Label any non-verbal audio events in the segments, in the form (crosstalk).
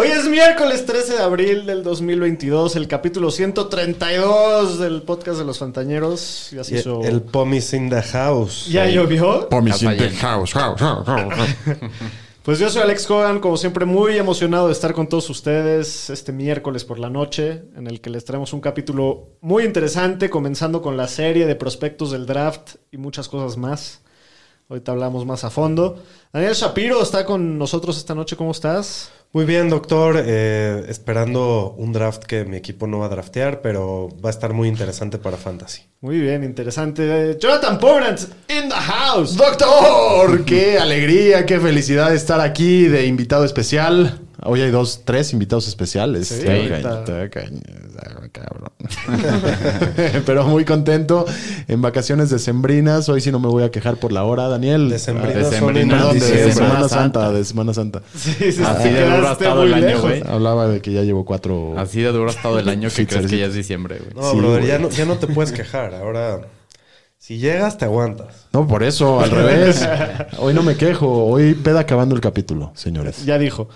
Hoy es miércoles 13 de abril del 2022, el capítulo 132 del podcast de los Fantañeros. Ya se Y hizo... El Pomis in the house. ¿Ya llovió? Pomis in the house. house, house, house. (laughs) Pues yo soy Alex Cogan, como siempre muy emocionado de estar con todos ustedes este miércoles por la noche, en el que les traemos un capítulo muy interesante, comenzando con la serie de prospectos del draft y muchas cosas más. Ahorita hablamos más a fondo. Daniel Shapiro está con nosotros esta noche, ¿cómo estás? Muy bien, doctor. Eh, esperando un draft que mi equipo no va a draftear, pero va a estar muy interesante para Fantasy. Muy bien, interesante. Eh, Jonathan Pomerantz in the house. Doctor, qué alegría, qué felicidad estar aquí de invitado especial. Hoy hay dos, tres invitados especiales. Sí, cabrón. (laughs) Pero muy contento en vacaciones decembrinas. Hoy sí no me voy a quejar por la hora, Daniel. Decembrinas son decembrinas, Perdón, de, Semana Semana Santa. Santa, de Semana Santa. (laughs) Sí, sí, sí, Así de duro ha estado el año, güey. Hablaba de que ya llevo cuatro. Así de duro ha estado el año que (laughs) crees que ya es diciembre, güey. No, Sí, brother, ya no, ya no te puedes quejar. Ahora, si llegas, te aguantas. No, por eso, al revés. Hoy no me quejo. Hoy peda acabando el capítulo, señores. Ya dijo.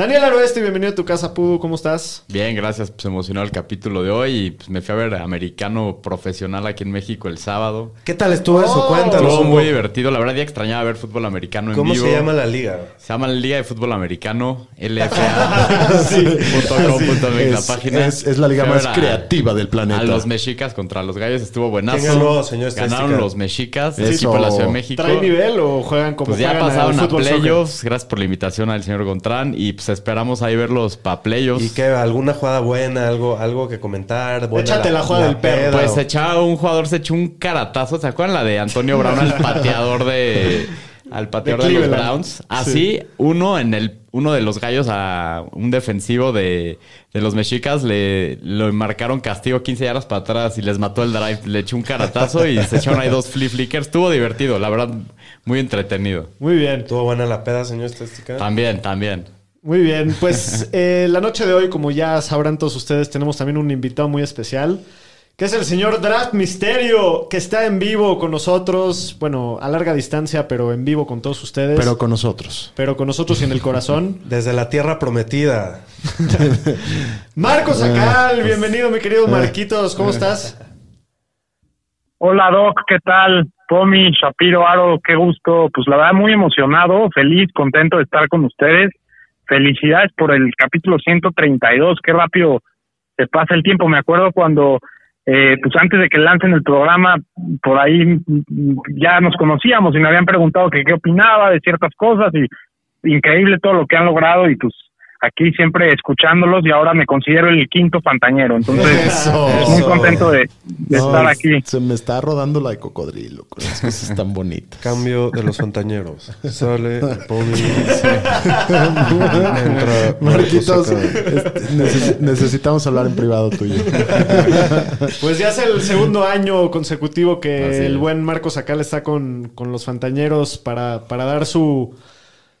Daniel Aroeste, bienvenido a tu casa, Pudu. ¿Cómo estás? Bien, gracias. Pues emocionado el capítulo de hoy y pues me fui a ver americano profesional aquí en México el sábado. ¿Qué tal estuvo eso? Oh, Cuéntanos. Estuvo muy divertido. La verdad ya extrañaba ver fútbol americano en ¿Cómo vivo. se llama la liga? Se llama Liga de Fútbol Americano, LFA.com.mx (laughs) (laughs) la Es, página. es- es la liga más a- creativa del planeta. A los mexicas contra los gallos estuvo buenazo. ¿Quién ganó, señor Ganaron los mexicas, el equipo de la Ciudad de México. ¿Trae nivel o juegan como Pues ya juegan pasaron a playoffs. Gracias por la invitación al señor Gontrán. Y pues esperamos ahí verlos para playoffs. ¿Y qué? ¿Alguna jugada buena? ¿Algo, algo que comentar? Buena Échate la jugada del perro. Pues se echaba un jugador, se echó un caratazo. ¿Se acuerdan la de Antonio Brown al (laughs) pateador de. Al pateador De de, los. Browns. Así, uno en el. Uno de los gallos a un defensivo de, de los mexicas le lo marcaron castigo 15 yardas para atrás y les mató el drive. Le echó un caratazo y se echaron ahí dos flip flickers. Estuvo divertido, la verdad, muy entretenido. Muy bien. ¿Estuvo buena la peda, señor Estadística? También, también. Muy bien, pues (laughs) eh, la noche de hoy, como ya sabrán todos ustedes, tenemos también un invitado muy especial, que es el señor Draft Misterio, que está en vivo con nosotros, bueno, a larga distancia, pero en vivo con todos ustedes, Pero pero, con nosotros. con nosotros y en el corazón. (laughs) Desde la tierra prometida. (laughs) Marcos Acal, bienvenido mi querido Marquitos, ¿cómo estás? Hola Doc, ¿qué tal? Pomi, Shapiro, Aro, qué gusto. Pues la verdad muy emocionado, feliz, contento de estar con ustedes. Felicidades por el capítulo 132, qué rápido se pasa el tiempo. Me acuerdo cuando, eh, pues antes de que lancen el programa, por ahí ya nos conocíamos y me habían preguntado que qué opinaba de ciertas cosas y increíble todo lo que han logrado y pues aquí siempre escuchándolos y ahora me considero el quinto fantañero. Entonces, Eso. muy contento de, de No, estar es- aquí. Se me está rodando la de cocodrilo con las cosas tan bonitas. Cambio de los fontañeros. Sale (laughs) el Pomi. Entra Marquitos, neces- necesitamos hablar en privado tuyo. (laughs) Pues ya es el segundo año consecutivo que Así el es. buen Marcos Acal está con, con los Fantañeros para, para dar su,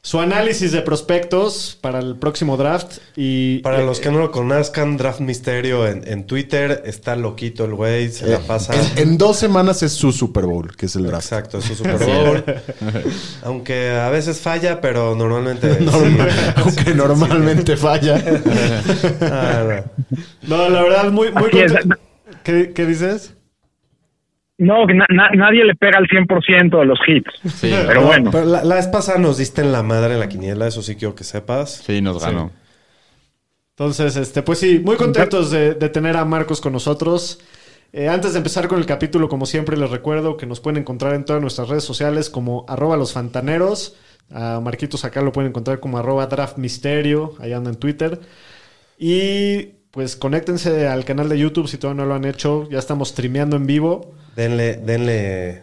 su análisis de prospectos para el próximo draft. Y Para los que no lo conozcan, Draft Misterio en, en Twitter está loquito el güey, se la pasa. En, en dos semanas es su Super Bowl, que es el draft. Exacto, es su (laughs) Super Bowl. (laughs) Aunque a veces falla, pero normalmente. (laughs) sí. Aunque normalmente falla. Ah, no. No, la verdad, muy, muy. ¿Qué, qué dices? No, que na- na- nadie le pega al 100% de los hits. Sí, Pero bueno, Pero la, la vez pasada nos diste en la madre en la quiniela, eso sí quiero que sepas. sí, nos ganó. Entonces, este, pues sí, muy contentos de, de tener a Marcos con nosotros. Eh, antes de empezar con el capítulo, como siempre, les recuerdo que nos pueden encontrar en todas nuestras redes sociales como arroba los fantaneros. A Marquitos acá lo pueden encontrar como arroba draft misterio, ahí anda en Twitter. Y pues conéctense al canal de YouTube si todavía no lo han hecho. Ya estamos streameando en vivo. Denle, denle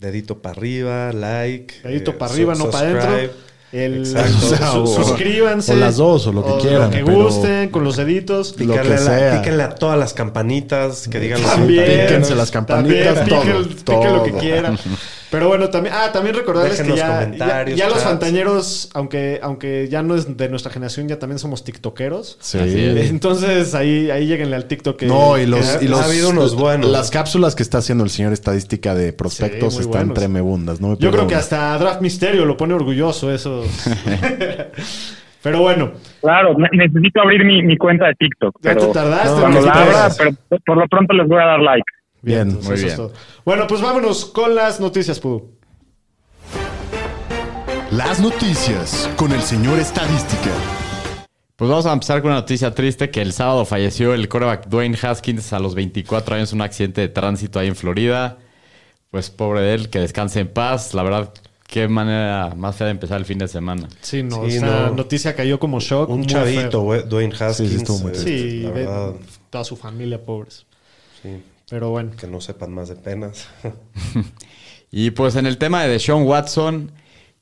dedito para arriba, like. Dedito eh, pa' arriba, no pa' subscribe. dentro. El, (laughs) O sea, o- suscríbanse. o las dos, o lo que quieran, Lo que pero- gusten, con los deditos. Lo Pícale que a la- sea. píquenle a todas las campanitas que digan los También. fontaneros. Píquense las campanitas, También, todo, todo. lo que quieran. (laughs) Pero bueno, también, ah, también recordarles Dejen que ya, ya, comentarios, ya los fantañeros, aunque, aunque ya no es de nuestra generación, ya también somos tiktokeros. Sí. (laughs) Entonces ahí, ahí lleguenle al TikTok. que- No, y los, que- y los- ha habido unos buenos. Las cápsulas que está haciendo el señor estadística de prospectos Sí, están buenos. tremebundas. No me Yo creo que hasta Draft Misterio lo pone orgulloso eso. (laughs) Pero bueno, Claro, ne- necesito abrir mi, mi cuenta de TikTok. ya Pero te tardaste. cuando por lo pronto les voy a dar like. Bien. Entonces, Muy eso bien. es todo. Bueno, pues vámonos con las noticias, Pudu. Las noticias con el señor estadística. Pues vamos a empezar con una noticia triste que el sábado falleció el quarterback Dwayne Haskins a los 24 años en un accidente de tránsito ahí en Florida. Pues pobre de él, que descanse en paz. La verdad, qué manera más fea de empezar el fin de semana. Sí, no, Sí, no. noticia cayó como shock. Un chavito, Dwayne Haskins. Sí, sí, estuvo muy Sí, la ve- verdad, toda su familia, pobres. sí, Pero bueno. que no sepan más de penas. (laughs) Y pues en el tema de Deshaun Watson,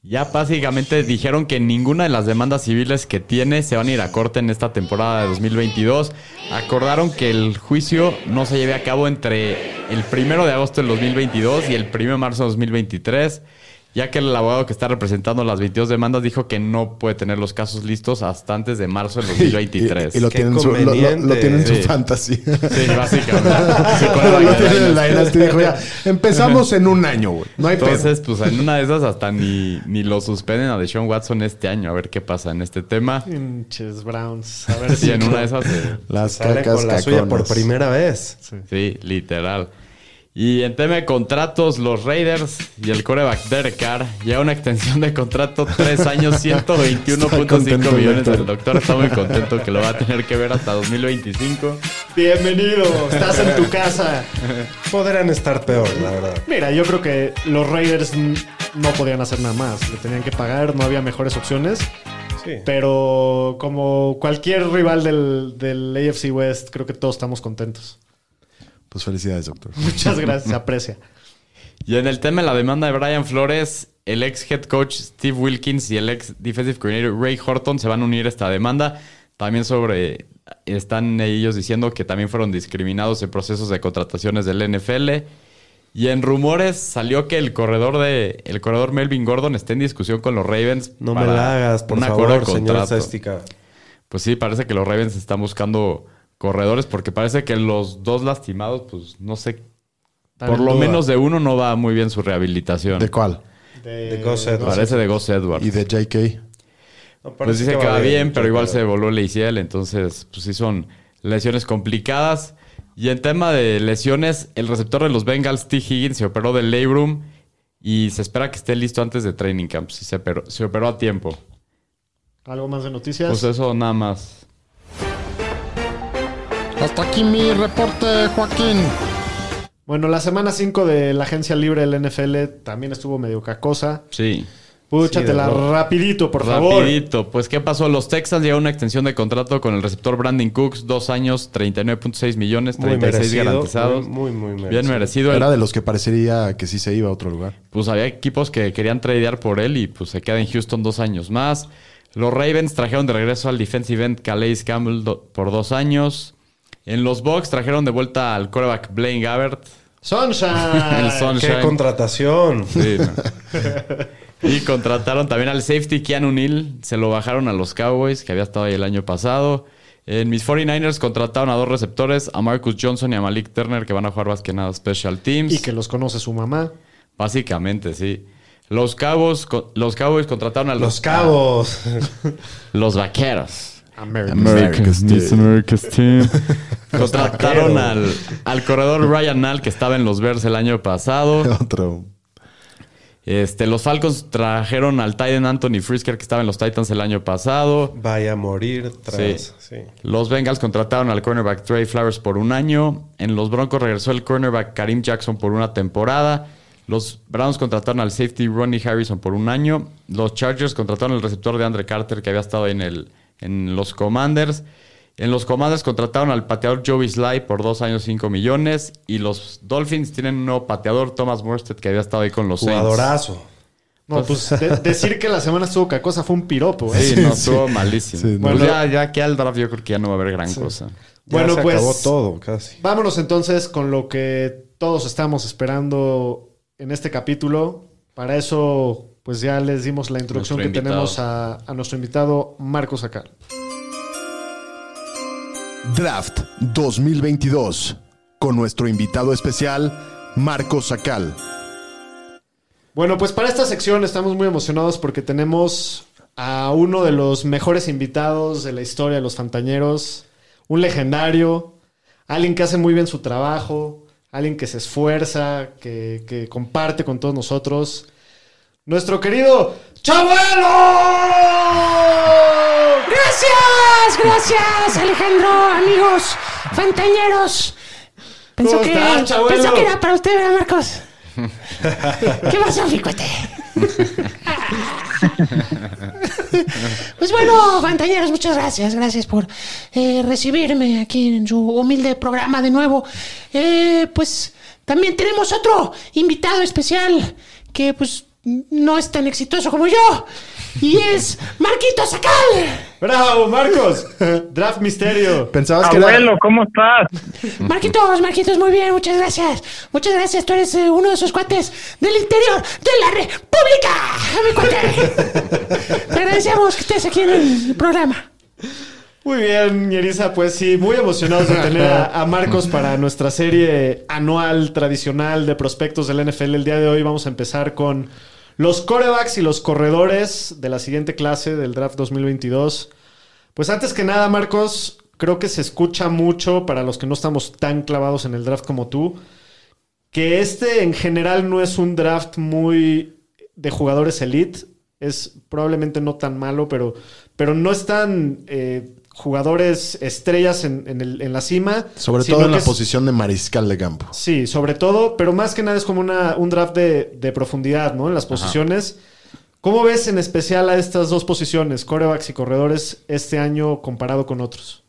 ya básicamente dijeron que ninguna de las demandas civiles que tiene se van a ir a corte en esta temporada de 2022. Acordaron que el juicio no se lleve a cabo entre el primero de agosto del 2022 y el primero de marzo de 2023. Ya que el abogado que está representando las 22 demandas dijo que no puede tener los casos listos hasta antes de marzo del 2023. (laughs) Y, y lo, Qué tienen en su, lo, lo- lo tienen en su Sí. fantasy. Sí, básicamente. (laughs) Sí, lo tienen en la Dynasty. Dynasty. Dijo ya, empezamos en un año, güey. No hay pedo. Entonces, pues en una de esas hasta ni, ni lo suspenden a Deshaun Watson este año. A ver qué pasa en este tema. Pinches Browns. A ver Sí, si en una de (laughs) esas. eh, Las Sale cacas con la suya por primera vez. sí, literal. Y en tema de contratos, los Raiders y el coreback Derek Carr llega una extensión de contrato tres años, (laughs) Está 121.5 contento el millones. El doctor está muy contento que lo va a tener que ver hasta 2025. Bienvenido, estás en tu casa. Podrían estar peor, la verdad. Mira, yo creo que los Raiders no podían hacer nada más. Le tenían que pagar, no había mejores opciones. Sí. Pero como cualquier rival del, del AFC West, creo que todos estamos contentos. Pues felicidades, doctor. (laughs) Muchas gracias, se aprecia. Y en el tema de la demanda de Brian Flores, el ex head coach Steve Wilkins y el ex defensive coordinator Ray Horton se van a unir a esta demanda. También sobre. Están ellos diciendo que también fueron discriminados en procesos de contrataciones del NFL. Y en rumores salió que el corredor de el corredor Melvin Gordon está en discusión con los Ravens. No me para la hagas, por un acuerdo de favor, señor. Pues sí, parece que los Ravens están buscando corredores porque parece que los dos lastimados, pues no sé, por lo duda. menos de uno no va muy bien su rehabilitación. ¿De cuál? De, De Gus Edwards. Parece de Gus Edwards. Y de JK. No, Pues dice que va bien, pero igual creo. se voló el ACL, entonces pues sí son lesiones complicadas. Y en tema de lesiones, el receptor de los Bengals, T. Higgins, se operó del labrum y se espera que esté listo antes de training camp. Sí, se, operó, se operó a tiempo. ¿Algo más de noticias? Pues eso nada más. Hasta aquí mi reporte, Joaquín. Bueno, la semana 5 de la agencia libre del NFL también estuvo medio cacosa. Sí. Púchatela Sí, rapidito, por favor. Rapidito. Pues, ¿qué pasó? Los Texans llegaron a una extensión de contrato con el receptor Brandon Cooks. Dos años, 39.6 millones, Muy 36 merecido, garantizados. Muy, muy, muy merecido. Bien merecido. Era de los que parecería que sí se iba a otro lugar. pues había equipos que querían tradear por él y pues se queda en Houston dos años más. Los Ravens trajeron de regreso al defensive end Calais Campbell do- por dos años. En los Bucks trajeron de vuelta al quarterback Blaine Gabbert. Sunshine. (laughs) El Sunshine. ¡Qué contratación! Sí, no. (laughs) y contrataron también al safety Keanu Neal. Se lo bajaron a los Cowboys, que había estado ahí el año pasado. En mis 49ers contrataron a dos receptores, a Marcus Johnson y a Malik Turner, que van a jugar más que nada Special Teams. y que los conoce su mamá. Básicamente, sí. Los Cowboys, co- los Cowboys contrataron a los, Los cabos. (laughs) los Vaqueros. America's Miss Team. America's Team. (laughs) Contrataron al, al corredor Ryan Nall, que estaba en los Bears el año pasado. (laughs) Otro. Este, los Falcons trajeron al Titan Anthony Frisker, que estaba en los Titans el año pasado. Vaya a morir tras. Sí. Sí. Los Bengals contrataron al cornerback Trey Flowers por un año. En los Broncos regresó el cornerback Karim Jackson por una temporada. Los Browns contrataron al safety Ronnie Harrison por un año. Los Chargers contrataron al receptor de Andre Carter que había estado en, el, en los Commanders. En los Commanders contrataron al pateador Joey Sly por dos años, 5 millones. Y los Dolphins tienen un nuevo pateador, Thomas Morstead, que había estado ahí con los Saints. Jugadorazo. No, pues de- decir que la semana estuvo cacosa fue un piropo, ¿eh? Sí, no, estuvo malísimo. Sí, Pues ya, ya aquí al draft yo creo que ya no va a haber gran cosa. Ya Bueno, se pues- acabó todo, casi. Vámonos entonces con lo que todos estamos esperando en este capítulo. Para eso, pues ya les dimos la introducción Nuestro que invitado. tenemos a, a nuestro invitado Marcos Acal. Draft 2022 con nuestro invitado especial, Marco Sacal. Bueno, pues para esta sección estamos muy emocionados porque tenemos a uno de los mejores invitados de la historia de los Fantañeros, un legendario, alguien que hace muy bien su trabajo, alguien que se esfuerza, que, que comparte con todos nosotros. Nuestro querido Chabuelo. Gracias, gracias, Alejandro, amigos, fantañeros. Pensó ¿Cómo que, estás, Chabuelo? pensó que era para usted, ¿verdad, Marcos? ¿Qué pasó, Ficuete? (laughs) pues bueno, fantañeros, muchas gracias. Gracias por eh, recibirme aquí en su humilde programa de nuevo. Eh, pues también tenemos otro invitado especial que pues no es tan exitoso como yo. Y es Marquito Sacal. ¡Bravo, Marcos! Draft Misterio. Pensabas que era... Abuelo, ¿cómo estás? Marquitos, Marquitos, muy bien, muchas gracias. Muchas gracias, tú eres eh, uno de esos cuates del interior de la República, mi cuate. (laughs) Te agradecemos que estés aquí en el programa. Muy bien, Yerisa, pues sí, muy emocionados de tener a, a Marcos para nuestra serie anual tradicional de prospectos del NFL. El día de hoy vamos a empezar con los corebacks y los corredores de la siguiente clase del draft 2022. Pues antes que nada, Marcos, creo que se escucha mucho para los que no estamos tan clavados en el draft como tú, que este en general no es un draft muy de jugadores elite. Es probablemente no tan malo, pero, pero no están eh, jugadores estrellas en, en el- en la cima. Sobre todo en la es- posición de mariscal de campo. Sí, sobre todo, pero más que nada es como una, un draft de, de profundidad, ¿no? En las posiciones. ¿Cómo ves en especial a estas dos posiciones, corebacks y corredores, este año comparado con otros?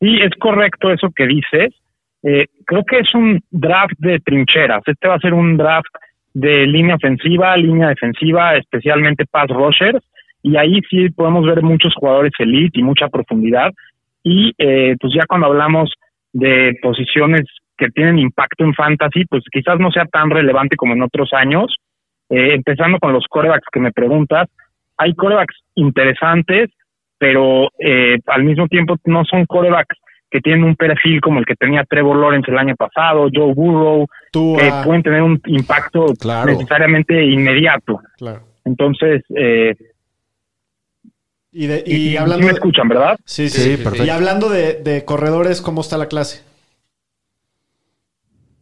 Sí, es correcto eso que dices. Eh, creo que es un draft de trincheras. Este va a ser un draft de línea ofensiva, línea defensiva, especialmente pass rushers. Y ahí sí podemos ver muchos jugadores elite y mucha profundidad. Y eh, pues ya cuando hablamos de posiciones que tienen impacto en fantasy, pues quizás no sea tan relevante como en otros años. Eh, empezando con los corebacks que me preguntas, hay corebacks interesantes, pero eh, al mismo tiempo no son corebacks que tienen un perfil como el que tenía Trevor Lawrence el año pasado, Joe Burrow, Tú, que ah, pueden tener un impacto Claro. necesariamente inmediato. claro. Entonces, eh, Y, de- y, y y hablando sí me de- escuchan, ¿verdad? Sí, sí, Sí, sí. perfecto. Y hablando de, de corredores, ¿cómo está la clase?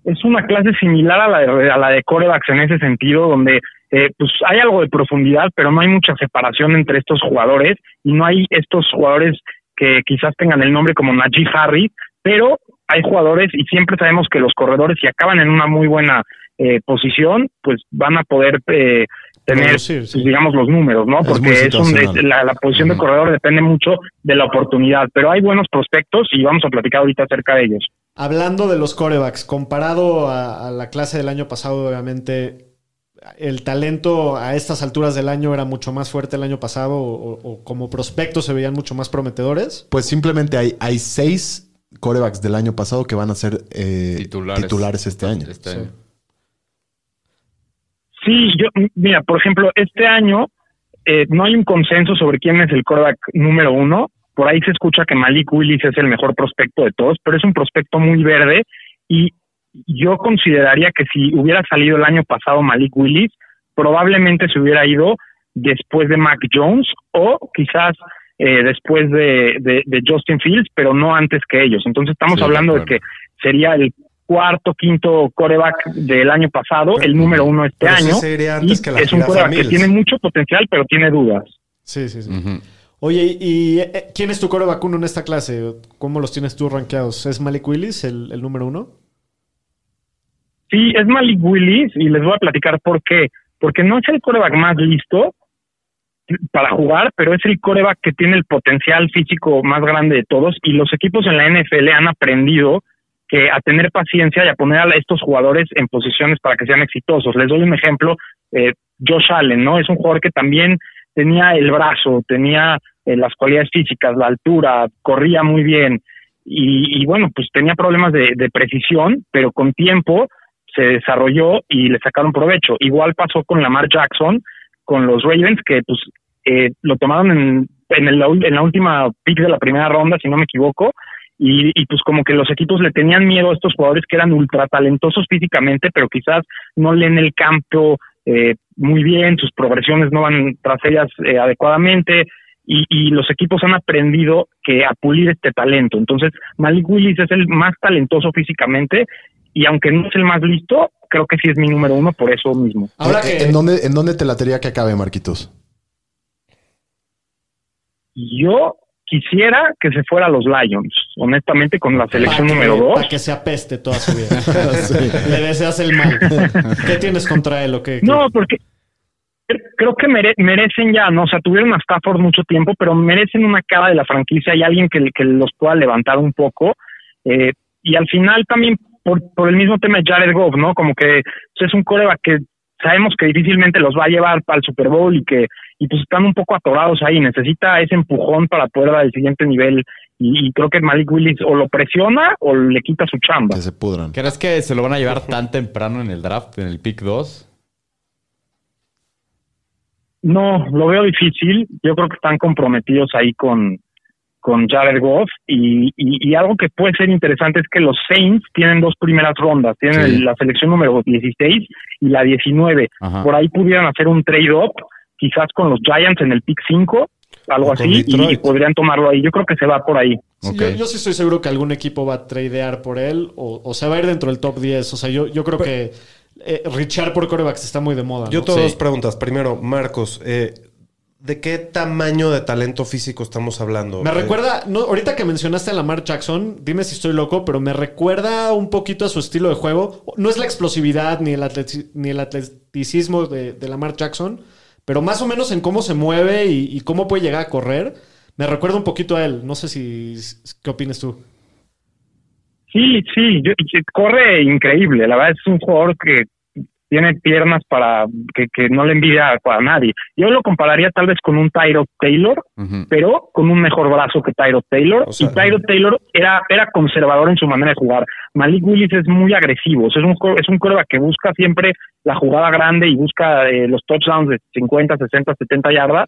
es una clase similar a la de, a la de corebacks en ese sentido, donde eh, pues hay algo de profundidad, pero no hay mucha separación entre estos jugadores y no hay estos jugadores que quizás tengan el nombre como Najee Harris, pero hay jugadores y siempre sabemos que los corredores si acaban en una muy buena eh, posición, pues van a poder eh, tener, sí. digamos, los números, ¿no? Es Porque es un- la, la posición de corredor depende mucho de la oportunidad, pero hay buenos prospectos y vamos a platicar ahorita acerca de ellos. Hablando de los corebacks, comparado a, a la clase del año pasado, obviamente, el talento a estas alturas del año era mucho más fuerte el año pasado o, o como prospectos se veían mucho más prometedores. Pues simplemente hay, hay seis corebacks del año pasado que van a ser eh, Titulares. titulares. este año. Este año. Sí, yo, mira, por ejemplo, este año eh, no hay un consenso sobre quién es el quarterback número uno. Por ahí se escucha que Malik Willis es el mejor prospecto de todos, pero es un prospecto muy verde y yo consideraría que si hubiera salido el año pasado Malik Willis, probablemente se hubiera ido después de Mac Jones o quizás eh, después de, de, de Justin Fields, pero no antes que ellos. Entonces estamos Sí, hablando de de que sería el cuarto, quinto coreback del año pasado, el número uno este año. se iría y antes que la es un coreback que tiene mucho potencial, pero tiene dudas. Sí, sí, sí. Oye, ¿y eh, quién es tu coreback uno en esta clase? ¿Cómo los tienes tú rankeados? ¿Es Malik Willis el, el número uno? Sí, es Malik Willis y les voy a platicar por qué. Porque no es el coreback más listo para jugar, pero es el coreback que tiene el potencial físico más grande de todos y los equipos en la NFL han aprendido que a tener paciencia y a poner a estos jugadores en posiciones para que sean exitosos. Les doy un ejemplo eh, Josh Allen, ¿no? Es un jugador que también tenía el brazo, tenía eh, las cualidades físicas, la altura, corría muy bien y, bueno, pues tenía problemas de, precisión, pero con tiempo se desarrolló y le sacaron provecho. Igual pasó con Lamar Jackson, con los Ravens, que pues eh, lo tomaron en, en, en la última pick de la primera ronda, si no me equivoco, y, y pues como que los equipos le tenían miedo a estos jugadores que eran ultra talentosos físicamente, pero quizás no leen el campo eh, muy bien, sus progresiones no van tras ellas eh, adecuadamente, y, y los equipos han aprendido que a pulir este talento. Entonces, Malik Willis es el más talentoso físicamente, y aunque no es el más listo, creo que sí es mi número uno por eso mismo. Ahora Eh, que... ¿En, dónde, ¿En dónde te latería que acabe, Marquitos? Yo quisiera que se fuera a los Lions, honestamente, con la selección que- número dos. Para que se apeste toda su vida. (laughs) Le deseas el mal. ¿Qué tienes contra él o qué? No, porque creo que mere- merecen ya, ¿no? O sea, tuvieron a Stafford mucho tiempo, pero merecen una cara de la franquicia y alguien que, que los pueda levantar un poco. Eh, y al final también por, por el mismo tema de Jared Goff, ¿no? Como que es un coreback que sabemos que difícilmente los va a llevar para el Super Bowl y que y pues están un poco atorados ahí. Necesita ese empujón para poder dar el siguiente nivel. Y, y creo que Malik Willis o lo presiona o le quita su chamba. Que se pudran. ¿Crees que se lo van a llevar tan temprano en el draft, en el pick 2? No, lo veo difícil. Yo creo que están comprometidos ahí con, con Jared Goff. Y, y, y algo que puede ser interesante es que los Saints tienen dos primeras rondas. Tienen Sí. la selección número 16 y la 19. Ajá. Por ahí pudieran hacer un trade-up, quizás con los Giants en el pick 5, algo así, y, Detroit. y podrían tomarlo ahí. Yo creo que se va por ahí. Sí, yo, yo sí estoy seguro que algún equipo va a tradear por él o, o se va a ir dentro del top 10. O sea, yo, yo creo que eh, richar por corebacks está muy de moda. Yo ¿no? tengo Sí. dos preguntas. Primero, Marcos, eh, ¿de qué tamaño de talento físico estamos hablando? Me Eh, recuerda, no, ahorita que mencionaste a Lamar Jackson, dime si estoy loco, pero me recuerda un poquito a su estilo de juego. No es la explosividad ni el, atleti- ni el atleticismo de, de Lamar Jackson, pero más o menos en cómo se mueve y, cómo puede llegar a correr. Me recuerda un poquito a él. No sé si. ¿Qué opinas tú? Sí, sí, corre increíble. La verdad es un jugador que tiene piernas para que, que no le envidia a, a nadie. Yo lo compararía tal vez con un Tyro Taylor, pero con un mejor brazo que Tyro Taylor. O sea, y Tyro Taylor era, era conservador en su manera de jugar. Malik Willis es muy agresivo. O sea, es un, es un coreback que busca siempre la jugada grande y busca eh, los touchdowns de 50, 60, 70 yardas.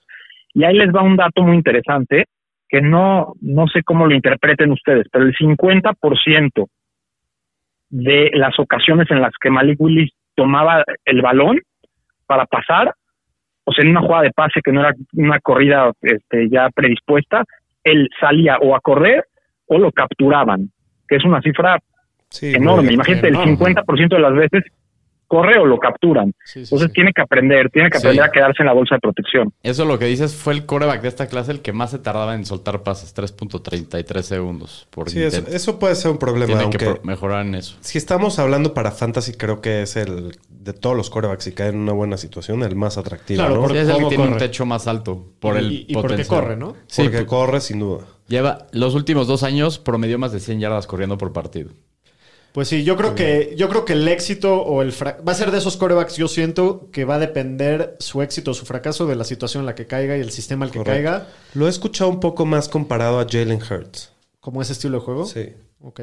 Y ahí les va un dato muy interesante que no, no sé cómo lo interpreten ustedes, pero el 50% de las ocasiones en las que Malik Willis tomaba el balón para pasar, o sea, en una jugada de pase que no era una corrida este, ya predispuesta, él salía o a correr o lo capturaban, que es una cifra sí, enorme. Imagínate, enorme. el 50% de las veces corre o lo capturan. Sí, sí, Entonces sí. tiene que aprender, tiene que Sí. aprender a quedarse en la bolsa de protección. Eso lo que dices fue el coreback de esta clase el que más se tardaba en soltar pases, 3.33 segundos por Sí, eso, intento. eso puede ser un problema. Tiene Aunque que pro- mejorar en eso. si estamos hablando para fantasy, creo que es el de todos los corebacks y cae en una buena situación, el más atractivo, Claro, ¿no? por- Sí, es el que tiene un techo más alto por Y- el y, y porque potencial. corre, ¿no? Sí, Porque corre sin duda. lleva los últimos dos años promedió más de 100 yardas corriendo por partido. Pues sí, yo creo que yo creo que el éxito o el fra- va a ser de esos corebacks. Yo siento que va a depender su éxito o su fracaso de la situación en la que caiga y el sistema al que Correcto. caiga, Lo he escuchado un poco más comparado a Jalen Hurts. como ese estilo de juego. Sí. Ok.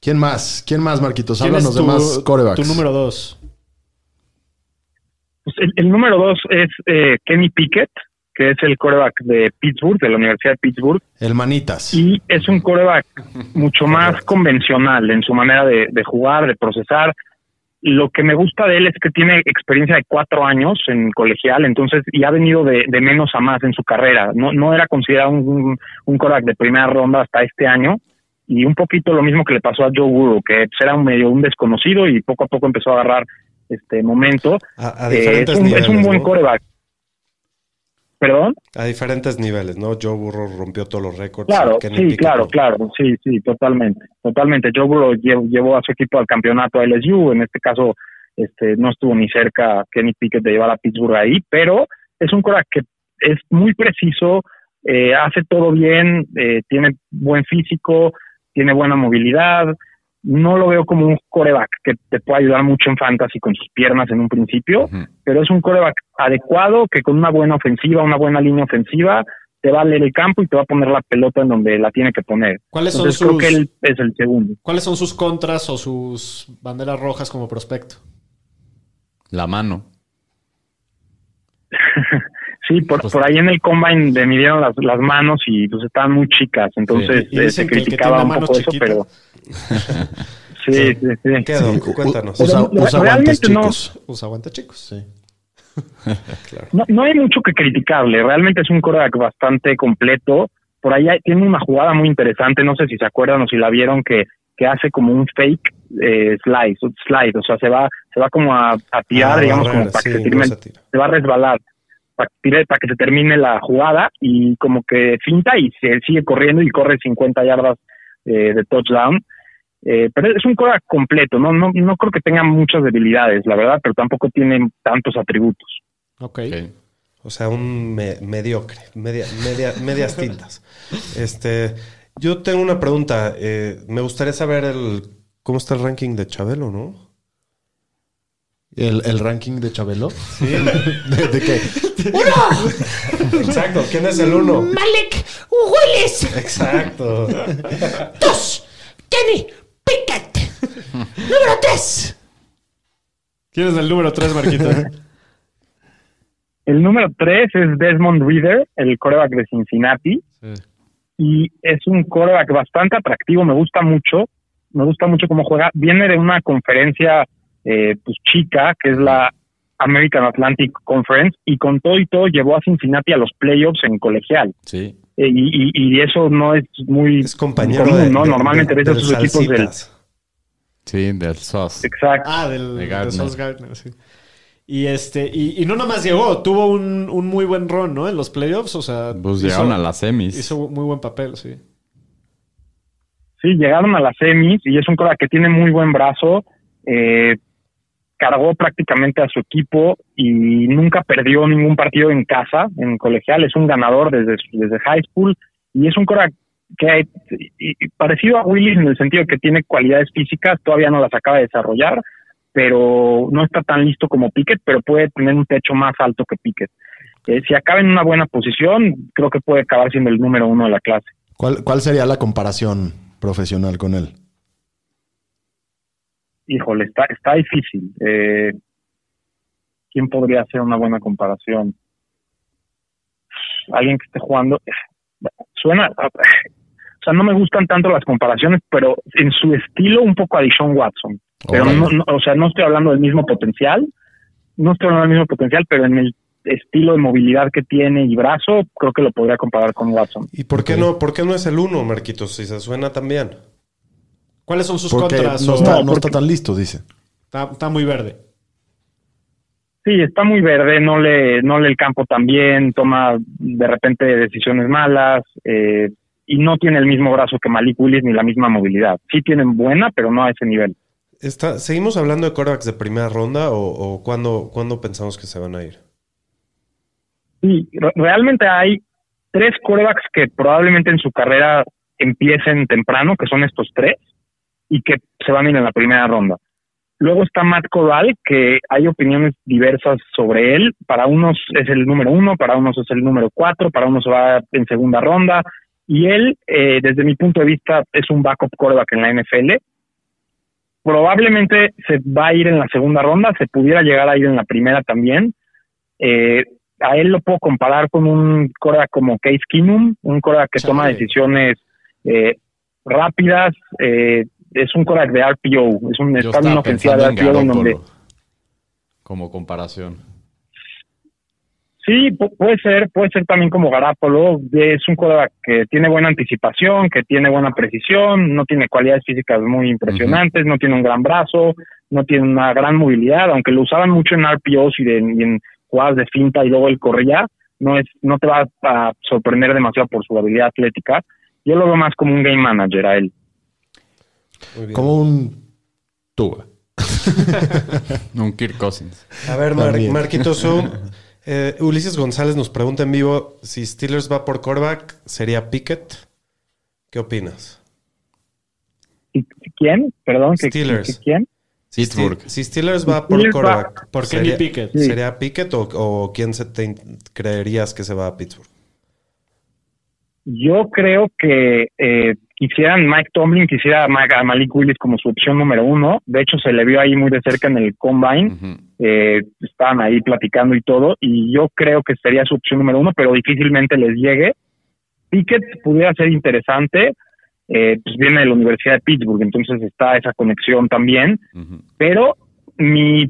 ¿Quién más? ¿Quién más, Marquitos? ¿Quién Háblanos de más corebacks. tu número dos? Pues el, el número dos es eh, Kenny Pickett, que es el coreback de Pittsburgh, de la Universidad de Pittsburgh, El Manitas. y es un coreback mucho más convencional en su manera de, de jugar, de procesar. Lo que me gusta de él es que tiene experiencia de cuatro años en colegial, entonces, y ha venido de, de menos a más en su carrera. No, no era considerado un, un, coreback de primera ronda hasta este año, y un poquito lo mismo que le pasó a Joe Burrow, que era un medio un desconocido y poco a poco empezó a agarrar este momento. A, a Eh, es, un, niveles. es un buen ¿no? coreback. ¿Perdón? A diferentes niveles, ¿no? Joe Burrow rompió todos los récords. Claro, sí, Pickett claro, no. claro, sí, sí, totalmente, totalmente. Joe Burrow lle- llevó a su equipo al campeonato a LSU, en este caso este, no estuvo ni cerca Kenny Pickett de llevar a Pittsburgh ahí, pero es un coreback que es muy preciso, eh, hace todo bien, eh, tiene buen físico, tiene buena movilidad, no lo veo como un coreback que te pueda ayudar mucho en fantasy con sus piernas en un principio, pero es un coreback adecuado que con una buena ofensiva, una buena línea ofensiva, te va a leer el campo y te va a poner la pelota en donde la tiene que poner. ¿Cuáles son Entonces creo que él es el segundo. ¿Cuáles son sus contras o sus banderas rojas como prospecto? La mano. (laughs) Sí, por, Pues- por ahí en el combine le midieron las, las manos y pues estaban muy chicas, entonces eh, se criticaba un poco eso, pero... (laughs) Sí, sí, sí. ¿Qué, Doc? Cuéntanos. Usa, Pero usa realmente guantes no- chicos. Pues aguanta, chicos. Sí. (laughs) No, no hay mucho que criticarle, realmente es un coreback bastante completo. Por ahí hay- tiene una jugada muy interesante, no sé si se acuerdan o si la vieron, que, que hace como un fake eh, slide, slide, o sea, se va, se va como a, a tirar, Ah, digamos, como para sí, que se no termine, se tira. se va a resbalar, para, que tire- para que se termine la jugada y como que finta y se sigue corriendo y corre 50 yardas eh, de touchdown. Eh, pero es un coreback completo, ¿no? No, no creo que tenga muchas debilidades, la verdad, pero tampoco tiene tantos atributos. Ok. Ok. O sea, un me- mediocre, media, media, (laughs) medias tintas. Este, yo tengo una pregunta. eh, me gustaría saber el cómo está el ranking de Chabelo, ¿no? ¿El, el ranking de Chabelo? Sí. (laughs) ¿De, de qué? Uno, Exacto. ¿Quién es el uno? Malek Willis. Exacto. Dos, Kenny Pickett. Número tres, ¿Quién es el número 3, Marquita? El número tres es Desmond Reader, el coreback de Cincinnati. Y es un coreback bastante atractivo, me gusta mucho. Me gusta mucho cómo juega. Viene de una conferencia eh, pues chica, que es la American Atlantic Conference, y con todo y todo llevó a Cincinnati a los playoffs en colegial. Sí. Eh, y, y- y eso no es muy Es compañero común, de, ¿no? de- Normalmente ves a esos equipos del... Sí, del SOS. Exacto. ah, del De de Gardner. Sauce Gardner, sí. Y este, y, y no nomás llegó, tuvo un, un muy buen run, ¿no? En los playoffs, o sea. Pues hizo- llegaron a las semis. Hizo muy buen papel, sí. Sí, llegaron a las semis y es un coreback que tiene muy buen brazo. eh, cargó prácticamente a su equipo y nunca perdió ningún partido en casa, en colegial. Es un ganador desde, desde high school y es un coreback que parecido a Willis en el sentido que tiene cualidades físicas, todavía no las acaba de desarrollar, pero no está tan listo como Pickett, pero puede tener un techo más alto que Pickett. Eh, si acaba en una buena posición, creo que puede acabar siendo el número uno de la clase. ¿Cuál, ¿Cuál sería la comparación profesional con él? Híjole, está, está difícil. Eh, ¿Quién podría hacer una buena comparación? Alguien que esté jugando. Suena. O sea, no me gustan tanto las comparaciones, pero en su estilo, un poco a Dishon Watson. Pero no, no- o sea, no estoy hablando del mismo potencial. No estoy hablando del mismo potencial, pero en el estilo de movilidad que tiene y brazo, creo que lo podría comparar con Watson. ¿Y por qué no, por qué no es el uno, Marquitos? Si se suena tan bien. ¿Cuáles son sus Porque contras? no o- está, No, no está tan listo, dice. está, está muy verde. Sí, está muy verde, no le, no lee el campo tan bien, toma de repente decisiones malas eh, y no tiene el mismo brazo que Malik Willis ni la misma movilidad. Sí tienen buena, pero no a ese nivel. Está, ¿Seguimos hablando de quarterbacks de primera ronda o, o cuándo, cuándo pensamos que se van a ir? Sí, re- realmente hay tres corebacks que probablemente en su carrera empiecen temprano, que son estos tres, y que se van a ir en la primera ronda. Luego está Matt Corral, que hay opiniones diversas sobre él. Para unos es el número uno, para unos es el número cuatro, para unos va en segunda ronda. Y él, eh, desde mi punto de vista, es un backup quarterback en la NFL. Probablemente se va a ir en la segunda ronda, se pudiera llegar a ir en la primera también. Eh, a él lo puedo comparar con un quarterback como Case Keenum, un quarterback que toma decisiones eh, rápidas, eh, es un quarterback de RPO, es un, está una ofensiva de RPO en donde. Como comparación. Sí, pu- puede ser, puede ser también como Garapolo. Es un quarterback que tiene buena anticipación, que tiene buena precisión, no tiene cualidades físicas muy impresionantes, no tiene un gran brazo, no tiene una gran movilidad, aunque lo usaban mucho en RPOs y, de, y en jugadas de finta y luego él corría, no es, no te va a sorprender demasiado por su habilidad atlética. Yo lo veo más como un game manager a él. Como un Tua. (laughs) Un Kirk Cousins. A ver, Mar- También. Marquitos, (laughs) so, eh, Ulises González nos pregunta en vivo si Steelers va por quarterback, ¿sería Pickett? ¿Qué opinas? Si, quién? Perdón, Steelers. ¿quién? Pittsburgh. Si Steelers va por Steelers va- quarterback, por Kenny ¿sería- Pickett. Sí. ¿Sería Pickett o, o quién se te creerías que se va a Pittsburgh? Yo creo que eh, quisieran, Mike Tomlin quisiera a Malik Willis como su opción número uno. De hecho, se le vio ahí muy de cerca en el combine. Eh, estaban ahí platicando y todo. Y yo creo que sería su opción número uno, pero difícilmente les llegue. Pickett pudiera ser interesante. Eh, pues viene de la Universidad de Pittsburgh, entonces está esa conexión también. Pero mi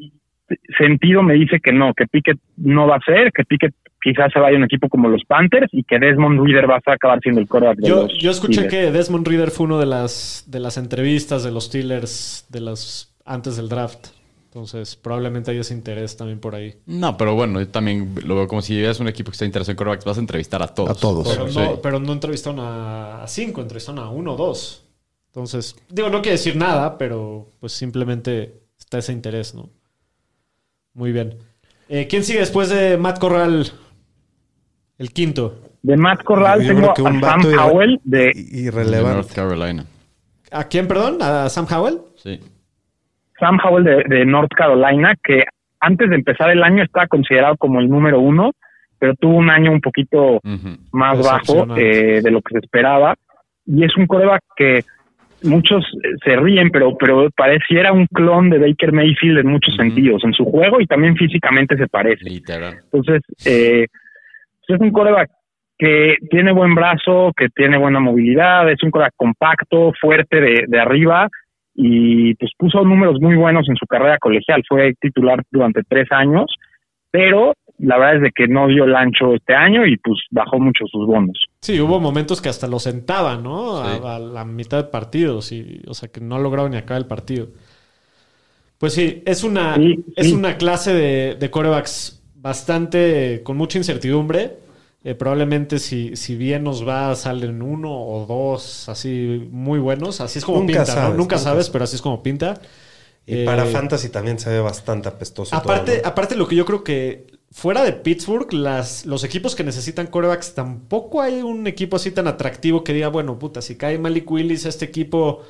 sentido me dice que no, que Pickett no va a ser, que Pickett quizás se vaya un equipo como los Panthers y que Desmond Reader va a acabar siendo el quarterback de Yo, los yo escuché Steelers. que Desmond Reader fue uno de las, de las entrevistas de los Steelers de las, antes del draft. Entonces, probablemente hay ese interés también por ahí. No, pero bueno, yo también lo veo como si es un equipo que está interesado en quarterbacks, vas a entrevistar a todos. A todos. Pero, Sí. no, pero no entrevistaron a, a cinco, entrevistaron a uno o dos. Entonces, digo, no quiere decir nada, pero pues simplemente está ese interés, ¿no? Muy bien. Eh, ¿Quién sigue después de Matt Corral? El quinto. De Matt Corral Yo- yo tengo a Sam Howell de Irrelevante. North Carolina. ¿A quién, perdón? ¿A Sam Howell? Sí. Sam Howell de, de North Carolina, que antes de empezar el año estaba considerado como el número uno, pero tuvo un año un poquito más bajo eh, de lo que se esperaba. Y es un coreback que muchos eh, se ríen, pero, pero pareciera un clon de Baker Mayfield en muchos sentidos, en su juego y también físicamente se parece. Literal. Entonces, eh, es un coreback que tiene buen brazo, que tiene buena movilidad, es un coreback compacto, fuerte de, de arriba y pues puso números muy buenos en su carrera colegial. Fue titular durante tres años, pero la verdad es de que no dio el ancho este año y pues bajó mucho sus bonos. Sí, hubo momentos que hasta lo sentaban, ¿no? Sí. A, a la mitad de partidos. Y, o sea, que no lograron ni acabar el partido. Pues sí, es una, Sí, es sí. una clase de, de corebacks bastante con mucha incertidumbre. Eh, probablemente si, si bien nos va, salen uno o dos así muy buenos. Así es como Nunca pinta, sabes, ¿no? Nunca nunca sabes, pero así es como pinta. Y Eh, para Fantasy también se ve bastante apestoso. Aparte, todo, ¿no? aparte lo que yo creo que fuera de Pittsburgh, las, los equipos que necesitan corebacks, tampoco hay un equipo así tan atractivo que diga, bueno, puta, si cae Malik Willis, este equipo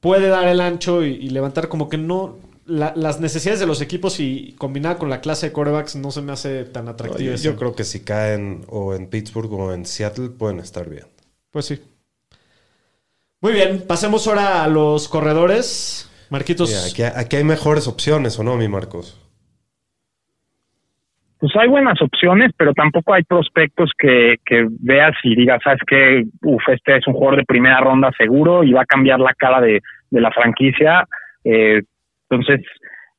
puede dar el ancho y, y levantar como que no... la- las necesidades de los equipos y combinada con la clase de corebacks no se me hace tan No, atractivo. yo, eso. yo creo que si caen o en Pittsburgh o en Seattle pueden estar bien. Pues sí. Muy bien, pasemos ahora a los corredores. Marquitos, Mira, aquí, aquí hay mejores opciones, ¿o no, mi Marcos? Pues hay buenas opciones, pero tampoco hay prospectos que, que veas y digas, sabes que, uf, este es un jugador de primera ronda seguro y va a cambiar la cara de, de la franquicia. Eh, entonces,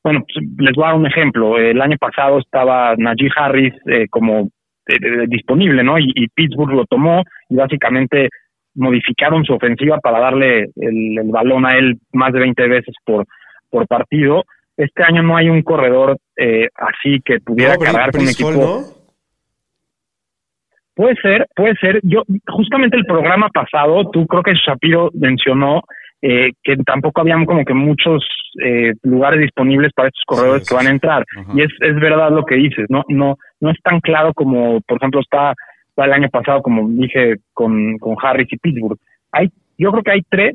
bueno, pues, les voy a dar un ejemplo. El año pasado estaba Najee Harris eh, como eh, eh, disponible, ¿no? Y, y Pittsburgh lo tomó y básicamente modificaron su ofensiva para darle el, el balón a él más de 20 veces por, por partido. Este año no hay un corredor eh, así que pudiera No, Bri- cargar con un equipo. ¿no? Puede ser, puede ser. Yo, justamente el programa pasado, tú creo que Shapiro mencionó eh, que tampoco habían como que muchos eh, lugares disponibles para estos corredores Sí, que van a entrar. Ajá. Y es, es verdad lo que dices, ¿no? No, no es tan claro como, por ejemplo, está, está el año pasado, como dije, con, con Harris y Pittsburgh. Hay, yo creo que hay tres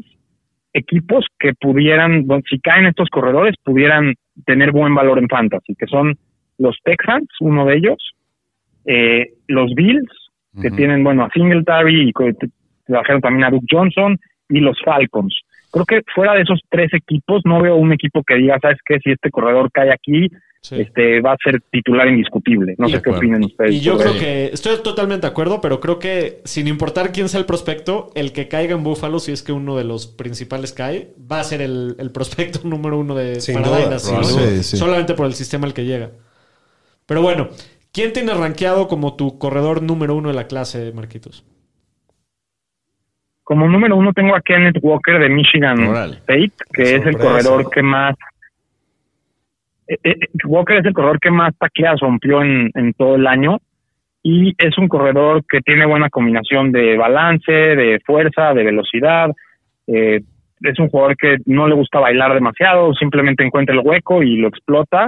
equipos que pudieran, bueno, si caen estos corredores, pudieran tener buen valor en fantasy, que son los Texans, uno de ellos, eh, los Bills, que tienen, bueno, a Singletary y trajeron también a Duke Johnson, y los Falcons. Creo que fuera de esos tres equipos, no veo un equipo que diga, ¿sabes qué? Si este corredor cae aquí, sí. este va a ser titular indiscutible. No Y- sé qué opinan ustedes. Y yo creo que estoy totalmente de acuerdo, pero creo que sin importar quién sea el prospecto, el que caiga en Buffalo, si es que uno de los principales cae, va a ser el, el prospecto (laughs) número uno de Sin para duda, Dynasty, ¿no? probablemente. Sí, sí. solamente por el sistema al que llega. Pero bueno, ¿quién tiene rankeado como tu corredor número uno de la clase, Marquitos? Como número uno tengo a Kenneth Walker de Michigan. State, que Qué es el corredor que más... eh, eh, Walker es el corredor que más tacleadas rompió en, en todo el año y es un corredor que tiene buena combinación de balance, de fuerza, de velocidad. Eh, es un jugador que no le gusta bailar demasiado, simplemente encuentra el hueco y lo explota.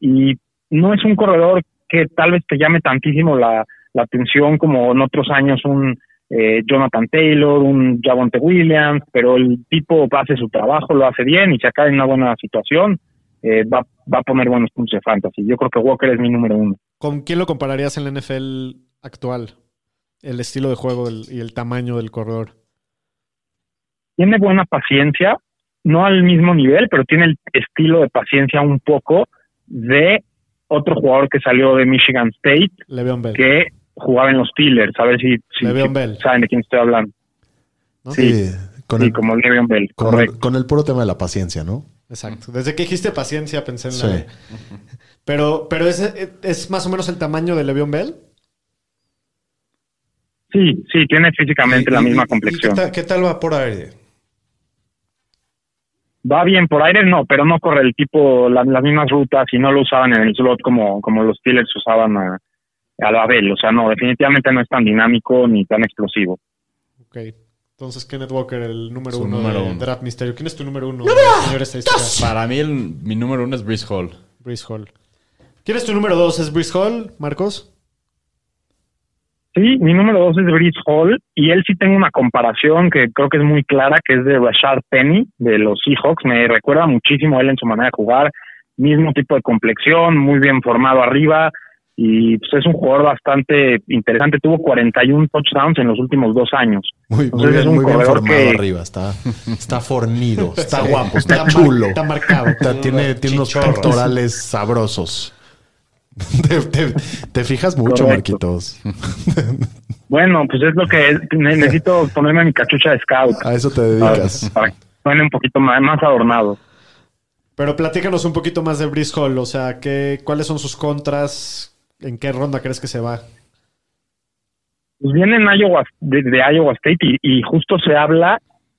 Y no es un corredor que tal vez te llame tantísimo la, la atención como en otros años un eh, Jonathan Taylor, un Javonte Williams, pero el tipo hace su trabajo, lo hace bien y se acaba en una buena situación, eh, va, va a poner buenos puntos de fantasy. Yo creo que Walker es mi número uno. ¿Con quién lo compararías en la NFL actual? El estilo de juego y el tamaño del corredor. Tiene buena paciencia, no al mismo nivel, pero tiene el estilo de paciencia un poco de otro jugador que salió de Michigan State, Le'Veon Bell. que jugaba en los Steelers, a ver si, saben de quién estoy hablando. ¿no? Sí, con, Sí, el, como Le'Veon Bell, con, el, correcto. con el puro tema de la paciencia, ¿no? Exacto. Desde que dijiste paciencia pensé en Sí. la... Pero, pero es, es más o menos el tamaño de Le'Veon Bell. Sí, sí, tiene físicamente Y- la y- misma y- complexión. ¿qué, tal, qué tal va por aire? Va bien por aire, no, pero no corre el tipo, la- las mismas rutas y no lo usaban en el slot como, como los Steelers usaban a, a la Bell. O sea, no, definitivamente no es tan dinámico ni tan explosivo. Ok. Entonces, Kenneth Walker, el número uno número de uno. Draft Misterio. ¿Quién es tu número uno, señor estadística? Para mí, el- mi número uno es Brice Hall. Brice Hall. ¿Quién es tu número dos? ¿Es Brice Hall, Marcos? Sí, mi número dos es Brice Hall y él sí tengo una comparación que creo que es muy clara, que es de Rashard Penny de los Seahawks. Me recuerda muchísimo a él en su manera de jugar, mismo tipo de complexión, muy bien formado arriba y pues, es un jugador bastante interesante. Tuvo 41 touchdowns en los últimos dos años. Muy, muy Entonces, es bien, un muy bien formado que- arriba. Está, está fornido, está Sí. guapo, está, mar- chulo. Está marcado. Está- tiene tiene unos pectorales sabrosos. (laughs) Te, te- te fijas mucho, Correcto. Marquitos. (laughs) Bueno, pues es lo que es. Ne- necesito ponerme mi cachucha de scout A eso te dedicas. para que suene un poquito más, más adornado. Pero platícanos un poquito más de Brice Hall. O sea, ¿qué, ¿cuáles son sus contras? ¿En qué ronda crees que se va? Pues viene en Iowa, de, de Iowa State y, y justo se habla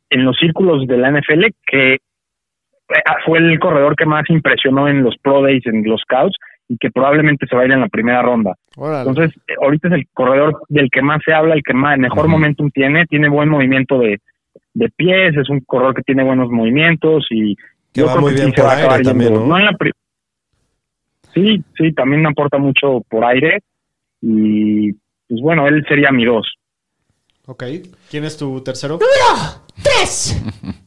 en los círculos de la NFL que eh, fue el corredor que más impresionó en los Pro Days, en los Scouts, y que probablemente se va a ir en la primera ronda. Órale. Entonces, eh, ahorita es el corredor del que más se habla, el que más mejor momentum tiene, tiene buen movimiento de, de pies, es un corredor que tiene buenos movimientos y Que yo va creo muy que bien sí se por va a acabar aire también, yendo. ¿no? en la sí, sí, también aporta mucho por aire y pues bueno, él sería mi dos. ok. ¿Quién es tu tercero? ¡Número 3! (laughs)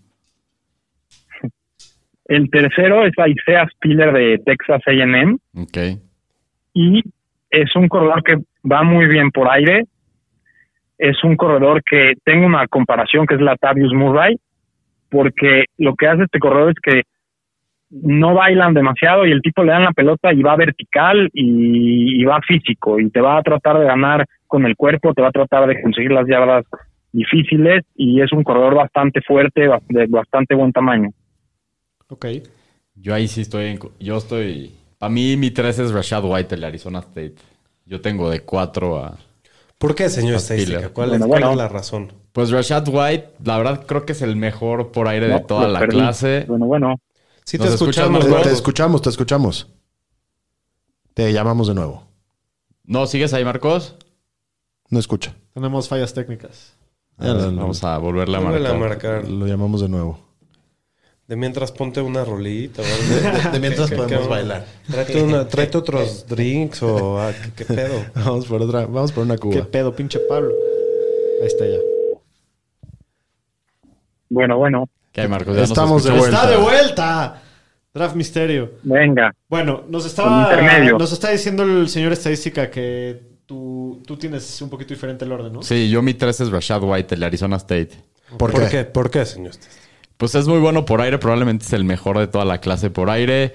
El tercero es Isaiah Spiller de Texas A&M Ok. y es un corredor que va muy bien por aire. Es un corredor que tengo una comparación que es la Tavius Murray, porque lo que hace este corredor es que no bailan demasiado y el tipo le dan la pelota y va vertical y, y va físico y te va a tratar de ganar con el cuerpo, te va a tratar de conseguir las yardas difíciles y es un corredor bastante fuerte, de bastante buen tamaño. Ok. Yo ahí sí estoy. en co- yo estoy. Para mí, mi 3 es Rashad White, el de Arizona State. Yo tengo de 4 a. ¿Por qué, señor estadística? ¿Cuál, Bueno, es, cuál bueno. es la razón? Pues Rashad White, la verdad, creo que es el mejor por aire de toda la perdí. clase. Bueno, bueno. Sí, ¿Nos te escuchas, escuchamos, Marco? Te, escuchamos, te escuchamos. Te llamamos de nuevo. No, ¿sigues ahí, Marcos? No escucha. Tenemos fallas técnicas. Ya lo, lo- Vamos a volverle a marcar. a marcar. lo llamamos de nuevo. De mientras ponte una rolita. De, de mientras (laughs) podemos bailar. Tráete, una, tráete otros drinks o ah, ¿qué, qué pedo. (laughs) Vamos por otra, vamos por una ¿Qué cuba. pedo, pinche Pablo? Ahí está ya. Bueno, bueno. ¿Qué hay, Marcos? Ya nos Estamos de vuelta. ¡Está de vuelta! Draft Misterio. Venga. Bueno, nos estaba, intermedio. nos está diciendo el señor estadística que tú, tú tienes un poquito diferente el orden, ¿no? Sí, yo mi 3 es Rashad White, el de Arizona State. ¿Por, ¿Por qué? qué? ¿Por qué, señor? Pues es muy bueno por aire, probablemente es el mejor de toda la clase por aire.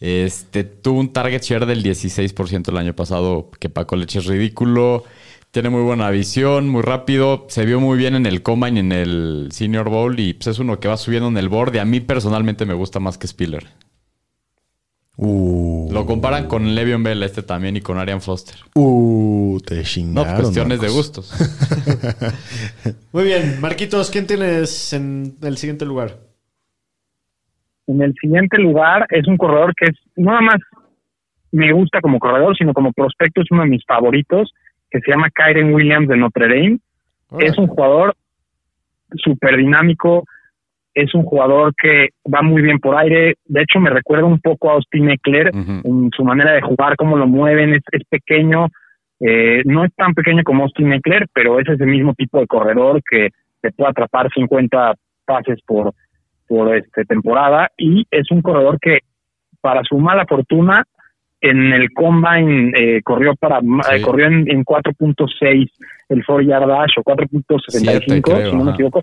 Este tuvo un target share del 16% el año pasado, que para college es ridículo. Tiene muy buena visión, muy rápido. Se vio muy bien en el Combine, en el Senior Bowl. Y pues es uno que va subiendo en el board. Y a mí personalmente me gusta más que Spiller. Uh, Lo comparan con Le'Veon Bell este también y con Arian Foster. uh, te No, chingaron. cuestiones de gustos. (laughs) Muy bien, Marquitos, ¿quién tienes en el siguiente lugar? En el siguiente lugar es un corredor que es no nada más me gusta como corredor, sino como prospecto es uno de mis favoritos, que se llama Kyren Williams de Notre Dame. Es un jugador súper dinámico, es un jugador que va muy bien por aire. De hecho, me recuerda un poco a Austin Eckler en su manera de jugar, cómo lo mueven, es, es pequeño, Eh, no es tan pequeño como Austin Eckler, pero es ese mismo tipo de corredor que te puede atrapar 50 pases por, por este, temporada y es un corredor que para su mala fortuna en el combine eh, corrió para eh, corrió en, en 4.6 el 4 yard dash o 4.65 creo, si no me equivoco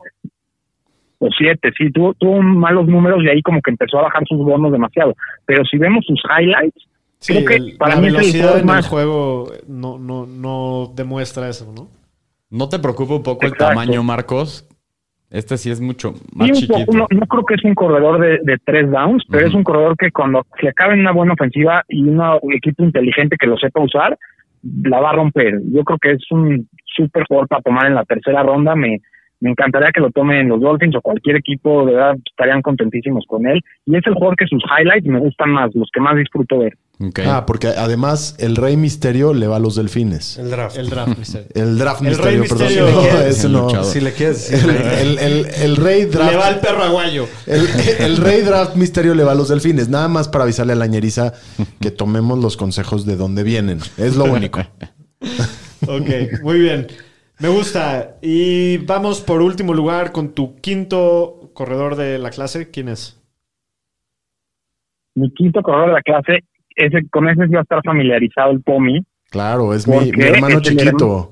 o 7 sí tuvo, tuvo malos números y ahí como que empezó a bajar sus bonos demasiado pero si vemos sus highlights Sí, creo que el- para la mí es el velocidad en el más juego no, no, no demuestra eso, ¿no? ¿No te preocupa un poco Exacto. el tamaño, Marcos? Este sí es mucho más Sí, chiquito. no, no creo que es un corredor de, de tres downs, pero es un corredor que cuando se acabe en una buena ofensiva y una- un equipo inteligente que lo sepa usar, la va a romper. Yo creo que es un súper jugador para tomar en la tercera ronda. Me, me encantaría que lo tomen los Dolphins o cualquier equipo, de verdad estarían contentísimos con él. Y es el jugador que sus highlights me gustan más, los que más disfruto ver. Ah, porque además el Rey Misterio le va a los delfines. El draft. El draft, mister. (laughs) El Draft El Misterio, Rey perdón. Misterio. No, El ese no. Si le quieres decir, El, el- el- el Rey Draft. Le va el perro aguayo. El, el Rey Draft Misterio le va a los delfines. Nada más para avisarle a la ñeriza que tomemos los consejos de dónde vienen. Es lo único. (laughs) Ok, muy bien. Me gusta. Y vamos por último lugar con tu quinto corredor de la clase. ¿Quién es? Mi quinto corredor de la clase, ese, con ese sí va a estar familiarizado el Pomi. Claro, es mi, hermano es el chiquito.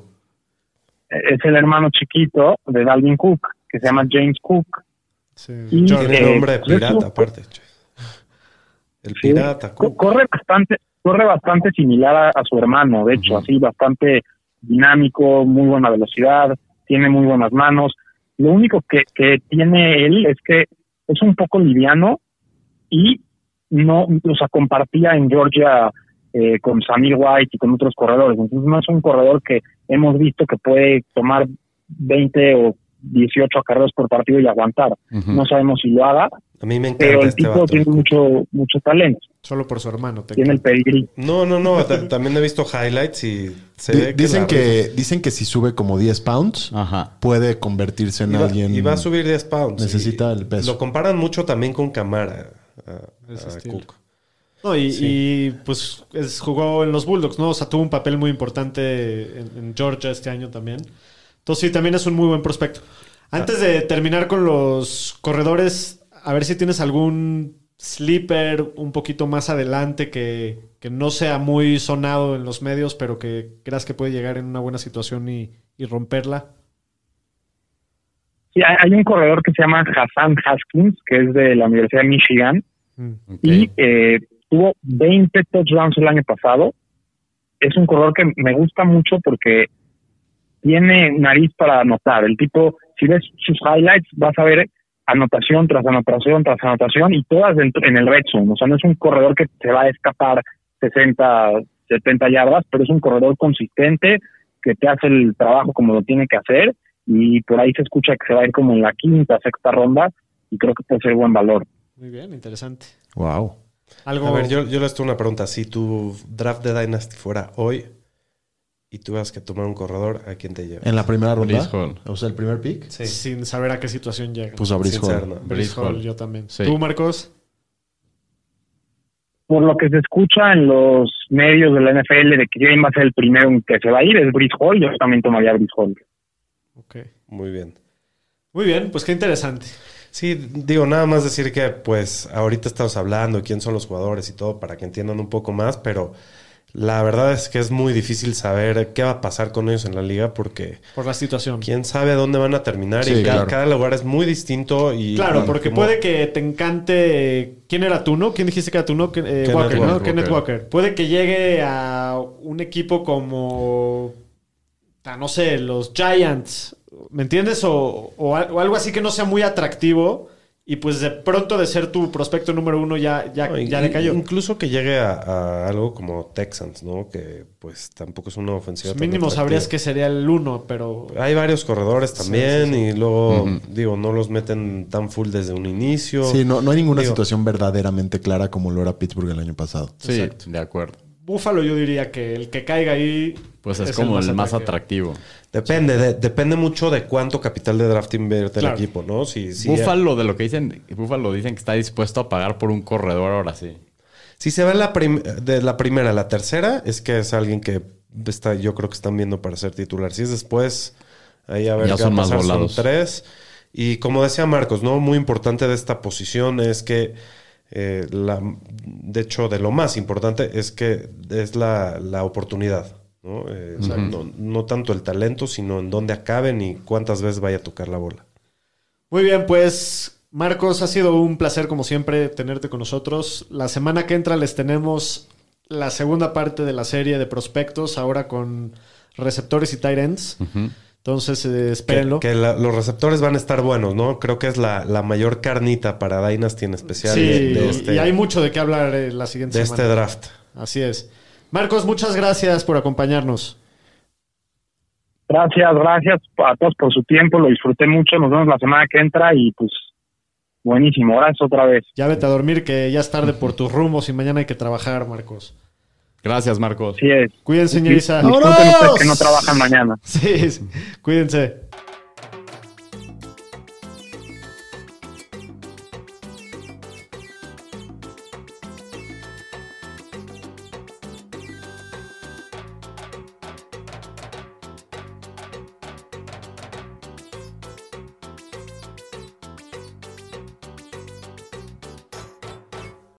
Es el hermano chiquito de Dalvin Cook, que se llama James Cook. Sí, Y- Eh, nombre de pues es pirata, aparte. El Sí, pirata. co- corre bastante, corre bastante similar a, a su hermano, de hecho, así bastante dinámico, muy buena velocidad, tiene muy buenas manos. Lo único que, que tiene él es que es un poco liviano y no, o sea, compartía en Georgia eh, con Samir White y con otros corredores. Entonces no es un corredor que hemos visto que puede tomar 20 o 18 acarreos por partido y aguantar. No sabemos si lo haga, A mí me encanta pero el este tipo vato. tiene mucho, mucho talento, Solo por su hermano. te tiene el pedigrí. No, no, no. ta- También he visto highlights y se ve dicen, que, dicen que si sube como 10 pounds, Ajá. puede convertirse en Y va, alguien. y va a subir 10 pounds. Necesita el peso. Lo comparan mucho también con Camara. A, Ese a estilo. Cook. No, y, Sí. y, pues es- jugó en los Bulldogs, ¿no? O sea, tuvo un papel muy importante en, en Georgia este año también. Entonces sí, también es un muy buen prospecto. Antes de terminar con los corredores, a ver si tienes algún sleeper un poquito más adelante que, que no sea muy sonado en los medios, pero que creas que puede llegar en una buena situación y, y romperla. Sí, hay un corredor que se llama Hassan Haskins, que es de la Universidad de Michigan, Y eh, tuvo 20 touchdowns el año pasado. Es un corredor que me gusta mucho porque tiene nariz para anotar. El tipo, si ves sus highlights, vas a ver anotación tras anotación tras anotación y todas dentro- en el red zone. O sea, no es un corredor que se va a escapar 60, 70 yardas, pero es un corredor consistente que te hace el trabajo como lo tiene que hacer y por ahí se escucha que se va a ir como en la quinta, sexta ronda y creo que puede ser buen valor. Muy bien, interesante. Wow. Algo... A ver, yo, yo les tengo una pregunta. Si tu draft de Dynasty fuera hoy y tuvieras que tomar un corredor, ¿a quién te llevas? En la primera ronda. Hall. O sea, el primer pick. Sí. Sin saber a qué situación llega. Pues a Sin Hall. ser, ¿no? Breece Breece Hall, Hall. yo también. Sí. ¿Tú, Marcos? por lo que se escucha en los medios de la NFL de que quién va a ser el primero en que se va a ir es Brice Hall, yo también tomaría Brice Hall. Ok. Muy bien. Muy bien, pues qué interesante. Sí, digo, nada más decir que pues ahorita estamos hablando de quién son los jugadores y todo para que entiendan un poco más, pero la verdad es que es muy difícil saber qué va a pasar con ellos en la liga porque Por la situación. quién sabe a dónde van a terminar Sí, y cada, claro. cada lugar es muy distinto y Claro, porque como- puede que te encante. ¿Quién era tú, no? ¿Quién dijiste que era tú, no? Que- eh, Kenneth Walker, ¿no? Walker. Kenneth Walker. Puede que llegue a un equipo como. ah, No sé, los Giants. ¿Me entiendes? O, o al- o algo así que no sea muy atractivo. Y pues de pronto de ser tu prospecto número uno ya, ya, No, y- ya le cayó. Incluso que llegue a, a algo como Texans, ¿no? Que pues tampoco es una ofensiva. tan Mínimo sabrías que sería el uno, pero. Hay varios corredores también sí, sí. y luego, digo, no los meten tan full desde un inicio. Sí, no, no hay ninguna Digo- situación verdaderamente clara como lo era Pittsburgh el año pasado. Sí, Exacto. de acuerdo. Búfalo, yo diría que el que caiga ahí. Pues es, como el más atractivo. atractivo. Depende, de- depende mucho de cuánto capital de draft invierte Claro. el equipo, ¿no? Si, si, Búfalo, de lo que dicen, Búfalo dicen que está dispuesto a pagar por un corredor ahora sí. si se va la prim- de la primera a la tercera, es que es alguien que está, yo creo que están viendo para ser titular. Si es después, ahí a ver Ya qué va son a más pasar, son volados. tres. Y como decía Marcos, ¿no? Muy importante de esta posición es que, eh, la, de hecho, de lo más importante es que es la, la oportunidad. ¿No? Eh, o sea, no, no tanto el talento, sino en dónde acaben y cuántas veces vaya a tocar la bola. Muy bien, pues Marcos, ha sido un placer como siempre tenerte con nosotros. La semana que entra les tenemos la segunda parte de la serie de prospectos, ahora con receptores y tight ends. Entonces, eh, espérenlo. que la- los receptores van a estar buenos, ¿no? Creo que es la, la mayor carnita para Dynasty en especial sí, de, de este, y hay mucho de qué hablar eh, la siguiente de semana. este draft. Así es. Marcos, muchas gracias por acompañarnos. Gracias, gracias a todos por su tiempo, lo disfruté mucho, nos vemos la semana que entra y pues buenísimo, gracias otra vez. Ya vete a dormir que ya es tarde por tus rumos y mañana hay que trabajar, Marcos. Gracias, Marcos. Así es. Cuídense, señorita. Disfruten ustedes que no trabajan mañana. (laughs) Sí, sí. cuídense.